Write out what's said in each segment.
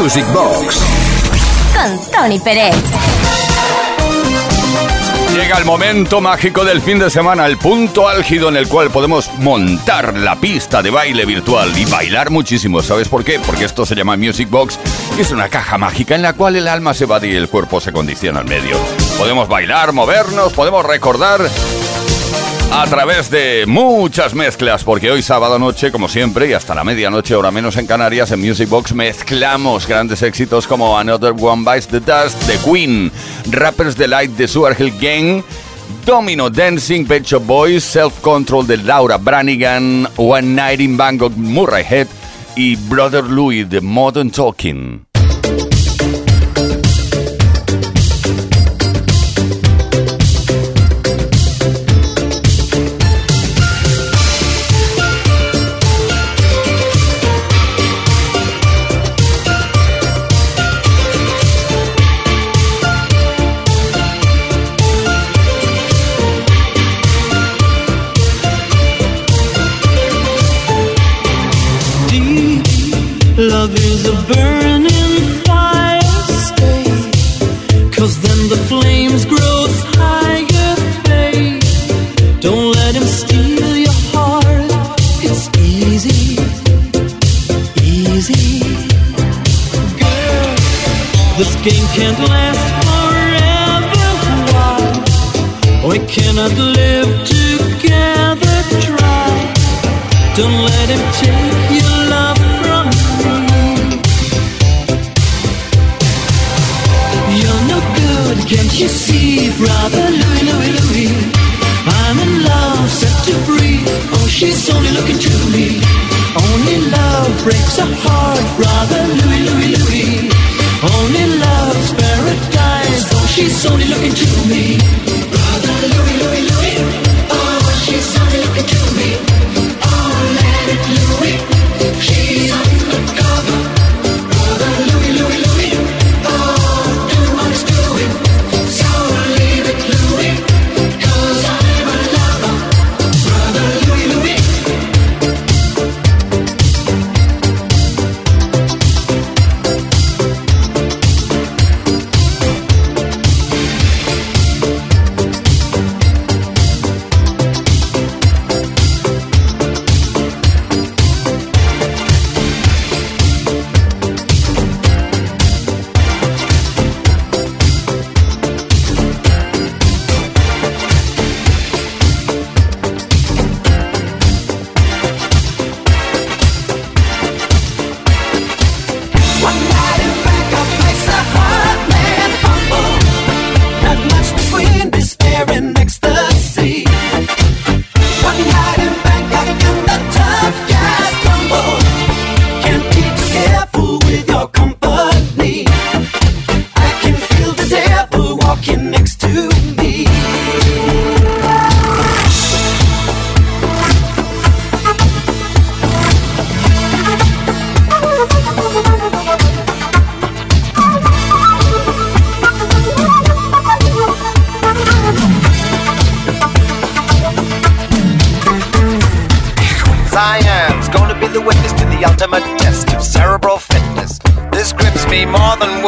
Music Box con Tony Pérez. Llega el momento mágico del fin de semana, el punto álgido en el cual podemos montar la pista de baile virtual y bailar muchísimo. ¿Sabes por qué? Porque esto se llama Music Box y es una caja mágica en la cual el alma se va y el cuerpo se condiciona al medio. Podemos bailar, movernos, podemos recordar a través de muchas mezclas, porque hoy sábado noche, como siempre, y hasta la medianoche, hora menos en Canarias, en Music Box mezclamos grandes éxitos como Another One Bites the Dust de Queen, Rappers Delight de Sugar Hill Gang, Domino Dancing, Pet Shop Boys, Self Control de Laura Branigan, One Night in Bangkok, Murray Head y Brother Louis de Modern Talking. Love is a burning fire, then the flames grow higher, babe. Don't let him steal your heart. It's easy, easy. Girl, this game can't last forever. Why? We cannot live together. Try. Don't let him take you see, brother Louie, Louie, Louie? I'm in love, set to free. Oh, she's only looking to me. Only love breaks a heart, brother Louie, Louie, Louis. Only love's paradise. Oh, she's only looking to me.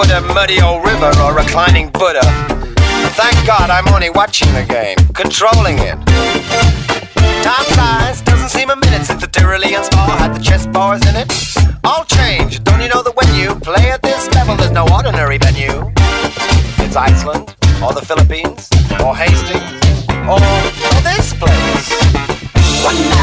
Would a muddy old river or reclining Buddha. Thank God I'm only watching the game, controlling it. Time flies, doesn't seem a minute since the Tyrolean spa had the chess bars in it. All change, don't you know that when you play at this level, there's no ordinary venue? It's Iceland, or the Philippines, or Hastings, or, or this place. One night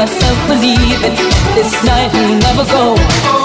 myself believe it. This night will never go.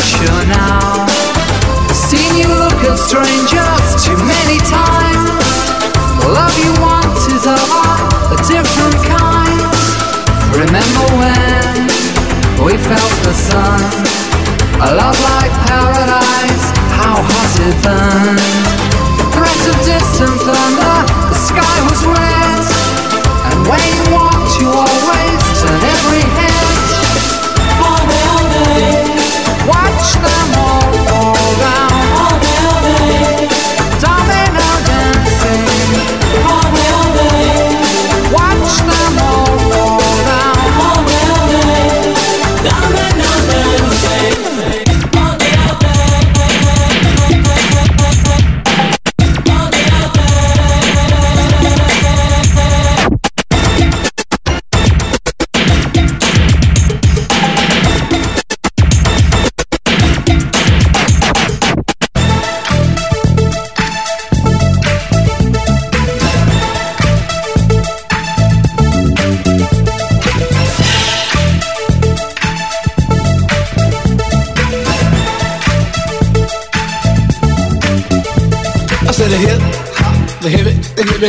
sure now. Seen you look at strangers too many times. The love you want is a a different kind. Remember when we felt the sun? A love like paradise, how hot it been? Threat of distant thunder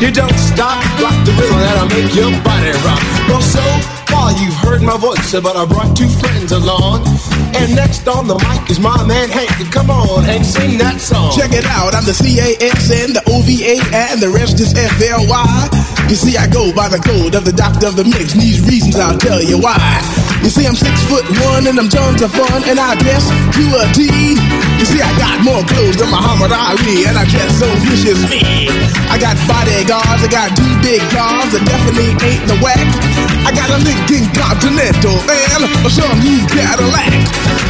You don't stop, rock the rhythm that'll make your body rock. Well, so far you've heard my voice, but I brought two friends along. And next on the mic is my man Hank. Come on, Hank, sing that song. Check it out, I'm the C-A-S-N, the O-V-A, and the rest is F-L-Y. You see, I go by the code of the doctor of the mix, and these reasons I'll tell you why. You see, I'm six foot one, and I'm tons of fun, and I dress to a T. You see, I got more clothes than Muhammad Ali, and I dress so viciously. I got bodyguards, I got two big cars, that definitely ain't the whack. I got a Lincoln Continental and a new Cadillac.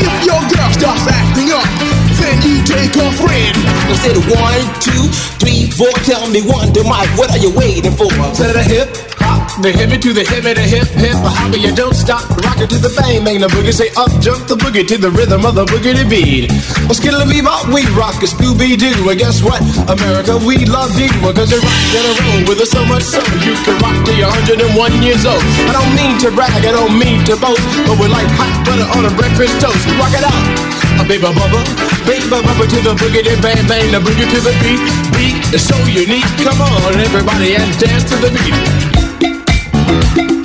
if your girl starts acting up then you take a friend. I said one, two, three, four. Tell me one, Mike, what are you waiting for? To the hip the hip to the hip the hip hip hopper. You don't stop, rock it to the bang bang the boogie. Say up, jump the boogie to the rhythm of the boogie to beat. Well, skittle bebop, we rock a Scooby Doo. And guess what? America, we love you because you rock in a row with us so much so you can rock till you're 101 years old. I don't mean to brag, I don't mean to boast, but we're like hot butter on a breakfast toast. Rock it out. baby bubba, baby bubba to the boogie, the bang bang, the boogie to the beat, beat is so unique. Come on, everybody, and dance to the beat. Thank you.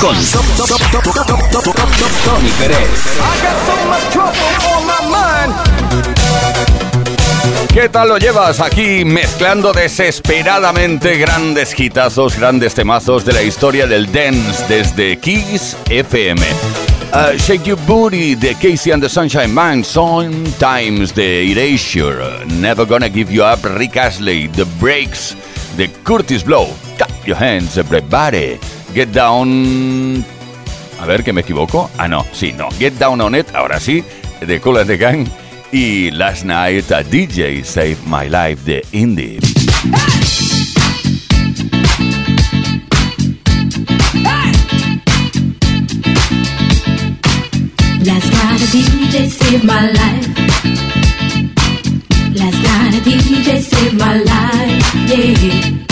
Con Tony Pérez. ¿Qué tal lo llevas aquí mezclando desesperadamente grandes hitazos, grandes temazos de la historia del dance desde Kiss FM? Uh, Shake Your Booty de Casey and the Sunshine Man, Sometimes de Erasure, Never Gonna Give You Up, Rick Astley, The Breaks de Curtis Blow, Clap Your Hands, Everybody. Get Down. A ver, que me equivoco. Ah, no, sí, no. Get Down on It, ahora sí, de Cool and the Gang. Y Last Night a DJ Save My Life de Indie. DJ saved my life. Last night DJ saved my life.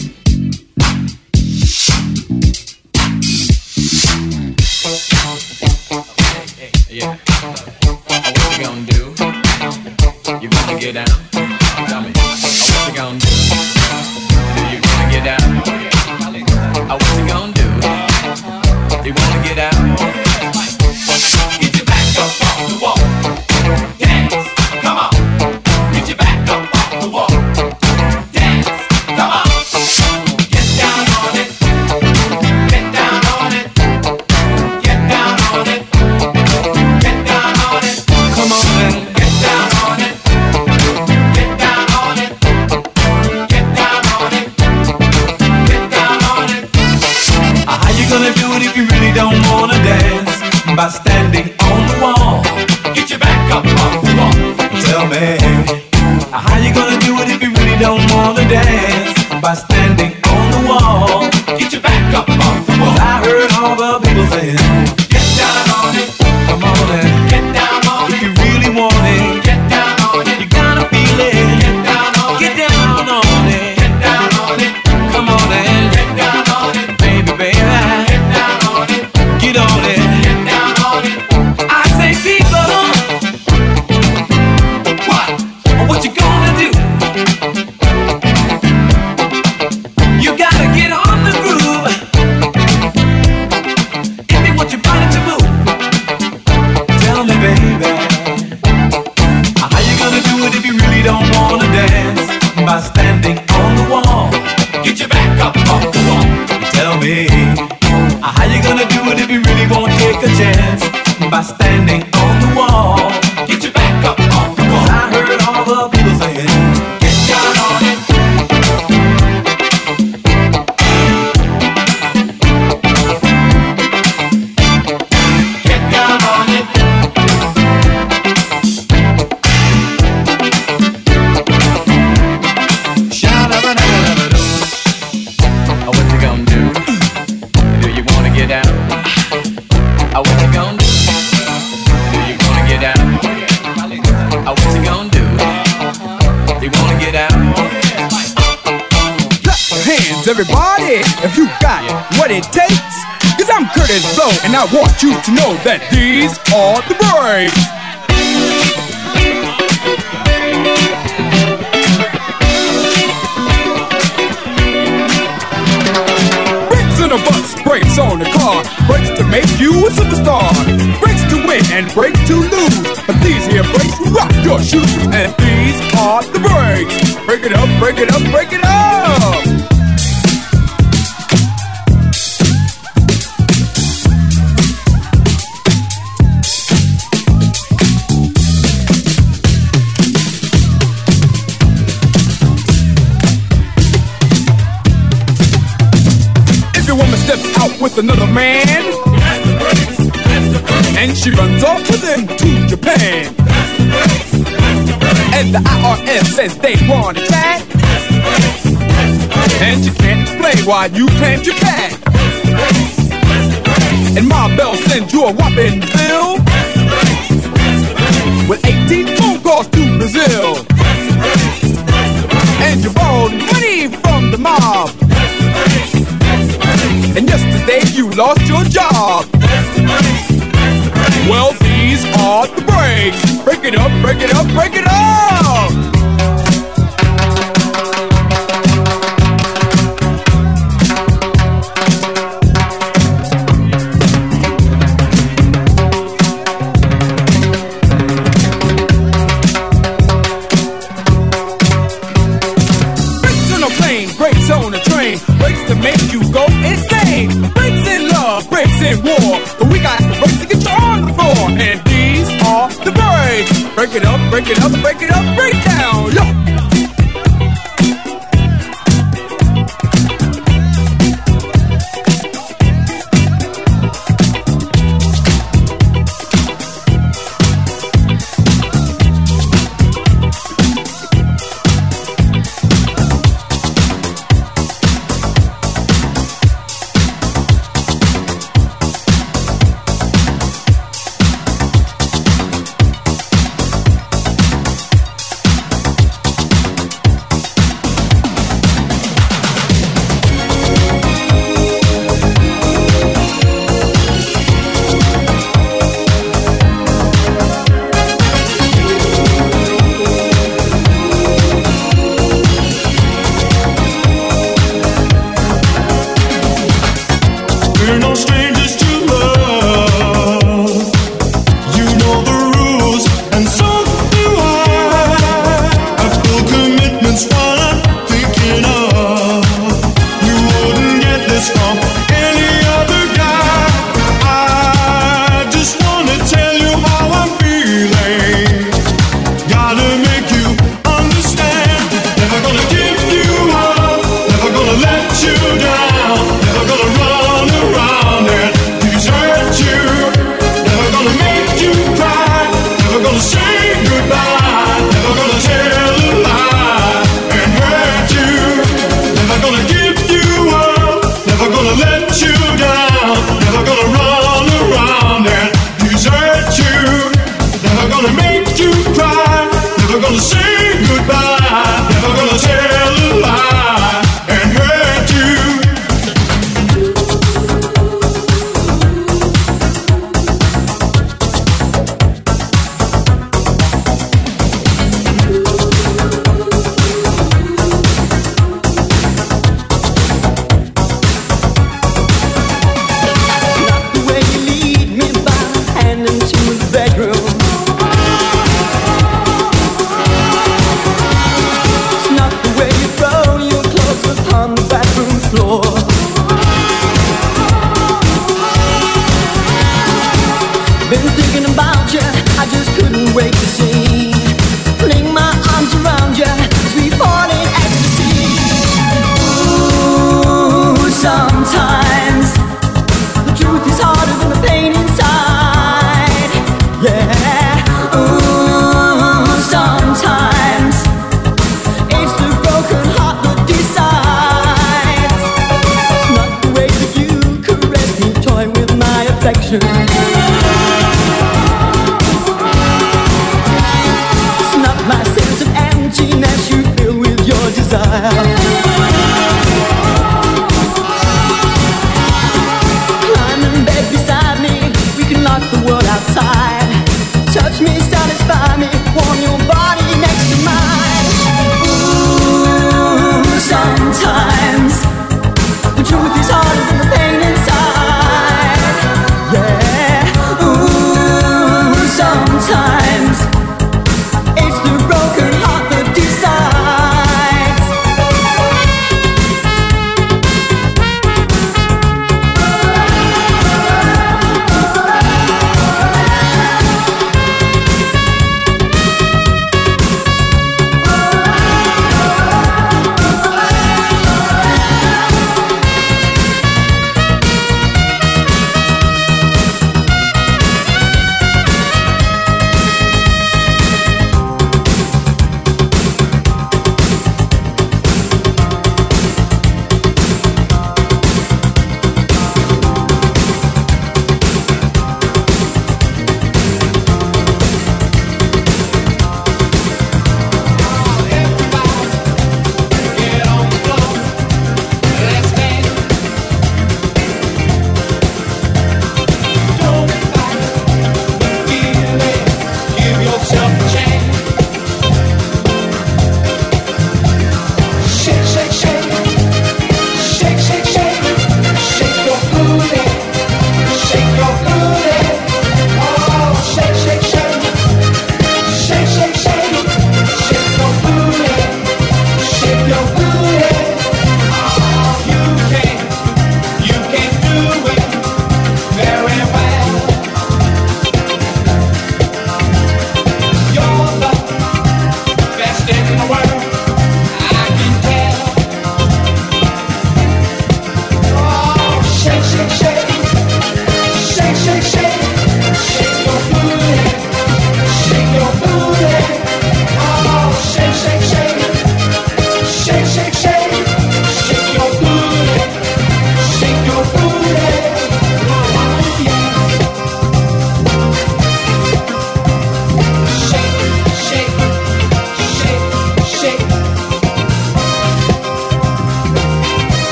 Tell me. How you gonna do it if you really take a chance? By standing on the wall. Get your back up off the wall. I heard all the people saying, what it takes. Cause I'm Kurtis Blow, and I want you to know that these are the breaks. Brakes on a bus, brakes on the car, brakes to make you a superstar, brakes to win and brakes to lose. But these here brakes rock your shoes, and these are the brakes. Break it up, break it up, break it up. Another man, and she runs off with him to Japan, and the IRS says they want a chat, and you can't explain why you claimed you can. And Ma Bell sends you a whopping bill. With 18 phone calls to Brazil, and you borrowed money from the mob. And yesterday you lost your job. Well, these are the breaks. Break it up, break it up, break it up. Break it up,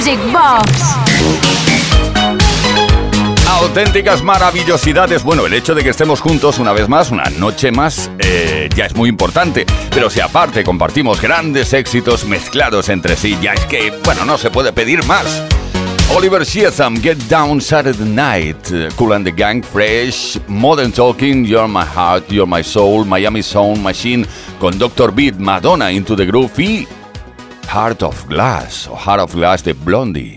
Music Box. Auténticas maravillosidades. Bueno, el hecho de que estemos juntos una vez más, una noche más, eh, ya es muy importante. Pero si aparte compartimos grandes éxitos mezclados entre sí, ya es que, bueno, no se puede pedir más. Oliver Sheatham, Get Down Saturday Night, Cool and the Gang, Fresh, Modern Talking, You're My Heart, You're My Soul, Miami Sound Machine, con Dr. Beat, Madonna, Into the Groove y Heart of Glass, o Heart of Glass de Blondie.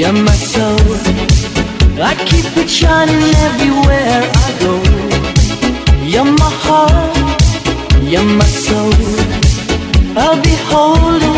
You're my soul. I keep it shining everywhere I go. You're my heart. You're my soul. I'll be holding.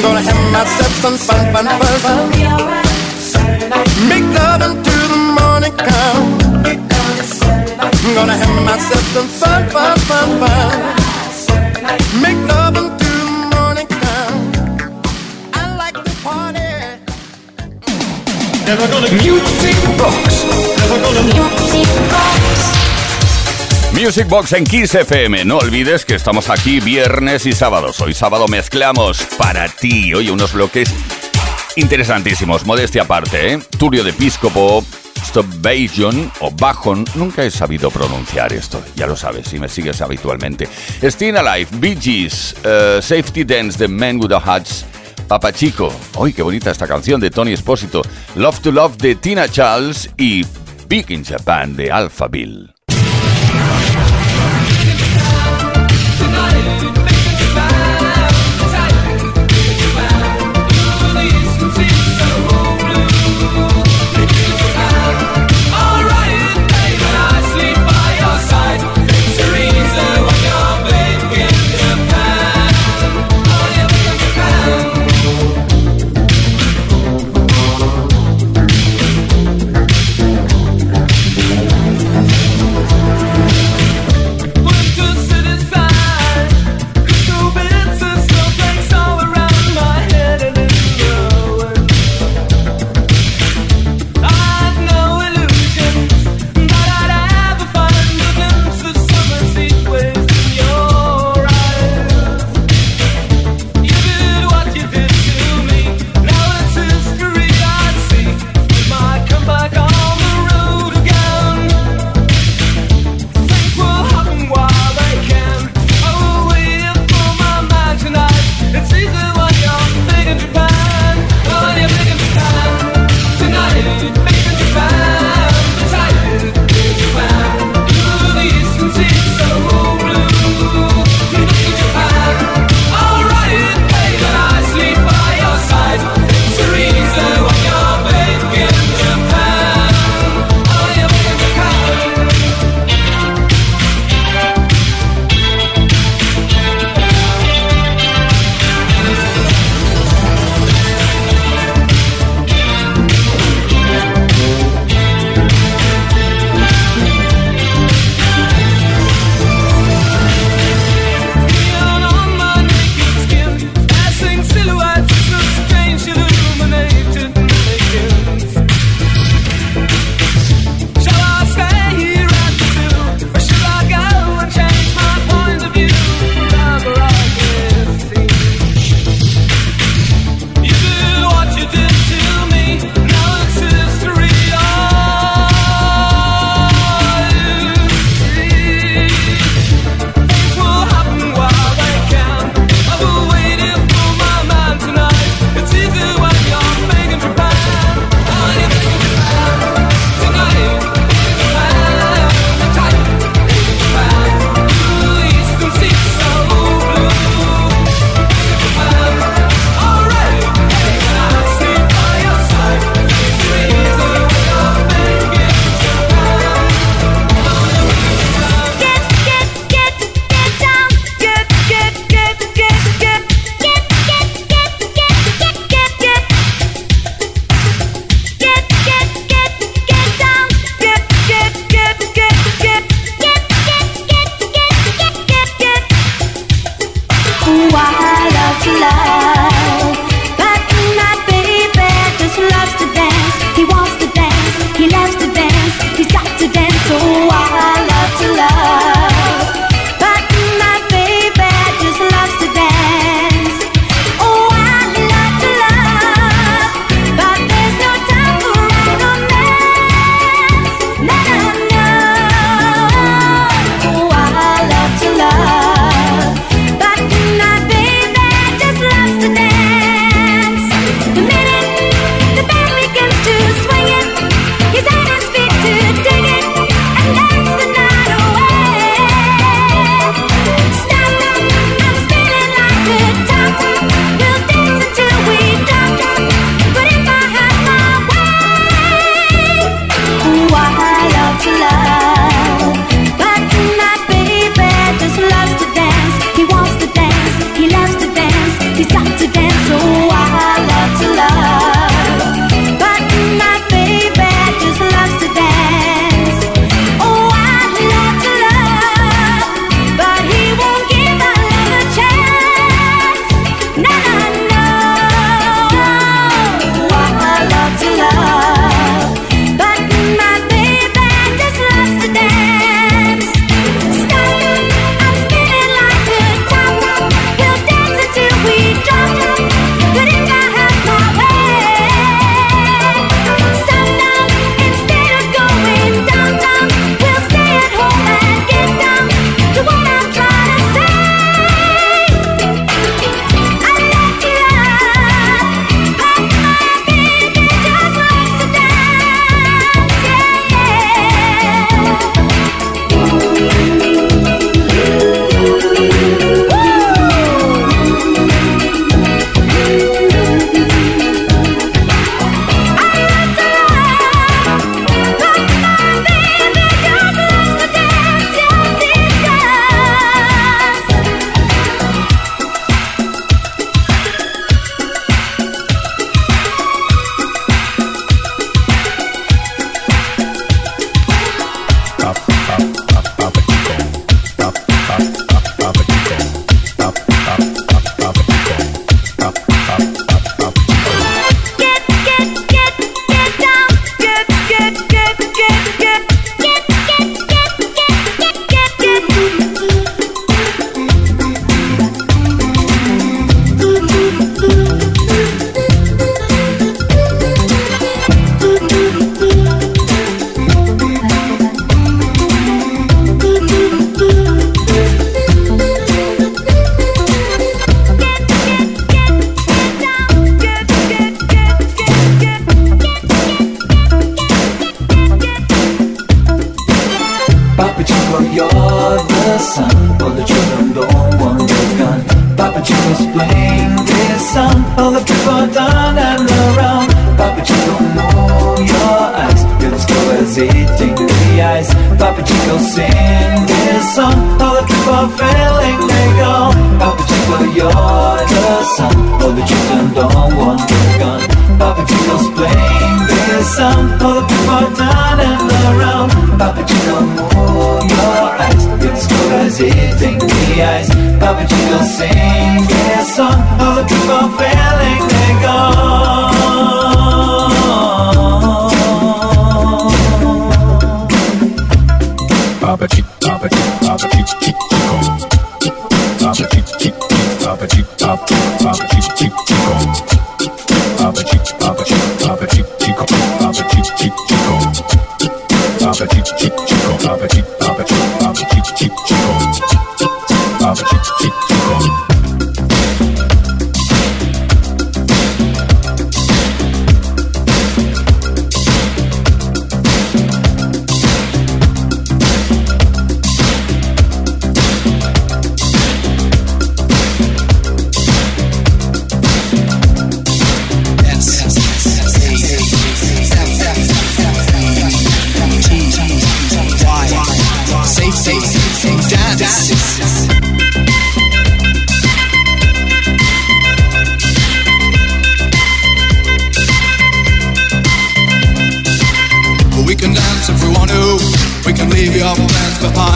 I'm gonna have myself some fun, fun, fun, fun. Make love until the morning come. I'm gonna have myself some fun, fun, fun, fun. Make love until the morning come. I like to party. Never gonna music box. Never gonna music box. Music Box en Kiss FM. No olvides que estamos aquí viernes y sábados. Hoy sábado mezclamos para ti. Hoy unos bloques interesantísimos. Modestia aparte, ¿eh? Turio de Episcopo, Stop Bajon o Bajon. Nunca he sabido pronunciar esto. Ya lo sabes si me sigues habitualmente. Still Alive, Bee Gees, eh, Safety Dance, The Man with the Hats. Papa Chico, ¡ay qué bonita esta canción de Tony Espósito! Love to Love de Tina Charles y Big in Japan de Alpha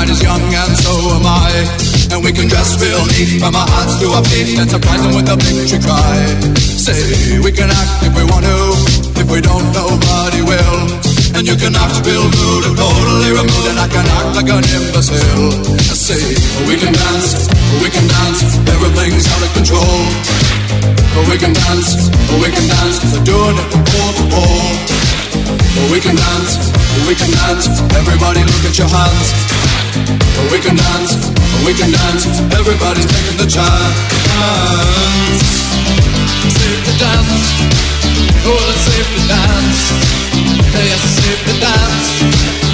Night is young and so am I. And we can dress real neat from our hearts to our feet and surprise them with a victory cry. Say we can act if we want to. If we don't, nobody will. And you can act real rude and totally removed, and I can act like an imbecile. Say we can dance, we can dance. Everything's out of control. We can dance, we can dance. We're doing it from pole to pole. We can dance, we can dance. Everybody look at your hands. We can dance, we can dance. Everybody's taking the chance. Safe to dance. Oh, it's safe to dance. It's safe to dance.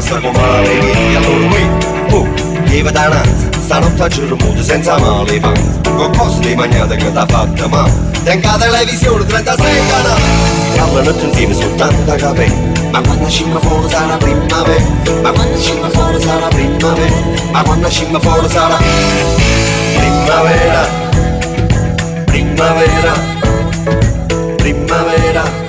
Sta come male allora qui oh lieva da nanza stanotte a giorno muto senza male panza con cose di magnate che t'ha fatta ma tenga televisione 36 canali si parlano tutti insieme soltanto capelli ma quando scimma fuori sarà primavera ma quando scimma fuori sarà primavera ma quando scimma fuori sarà primavera primavera primavera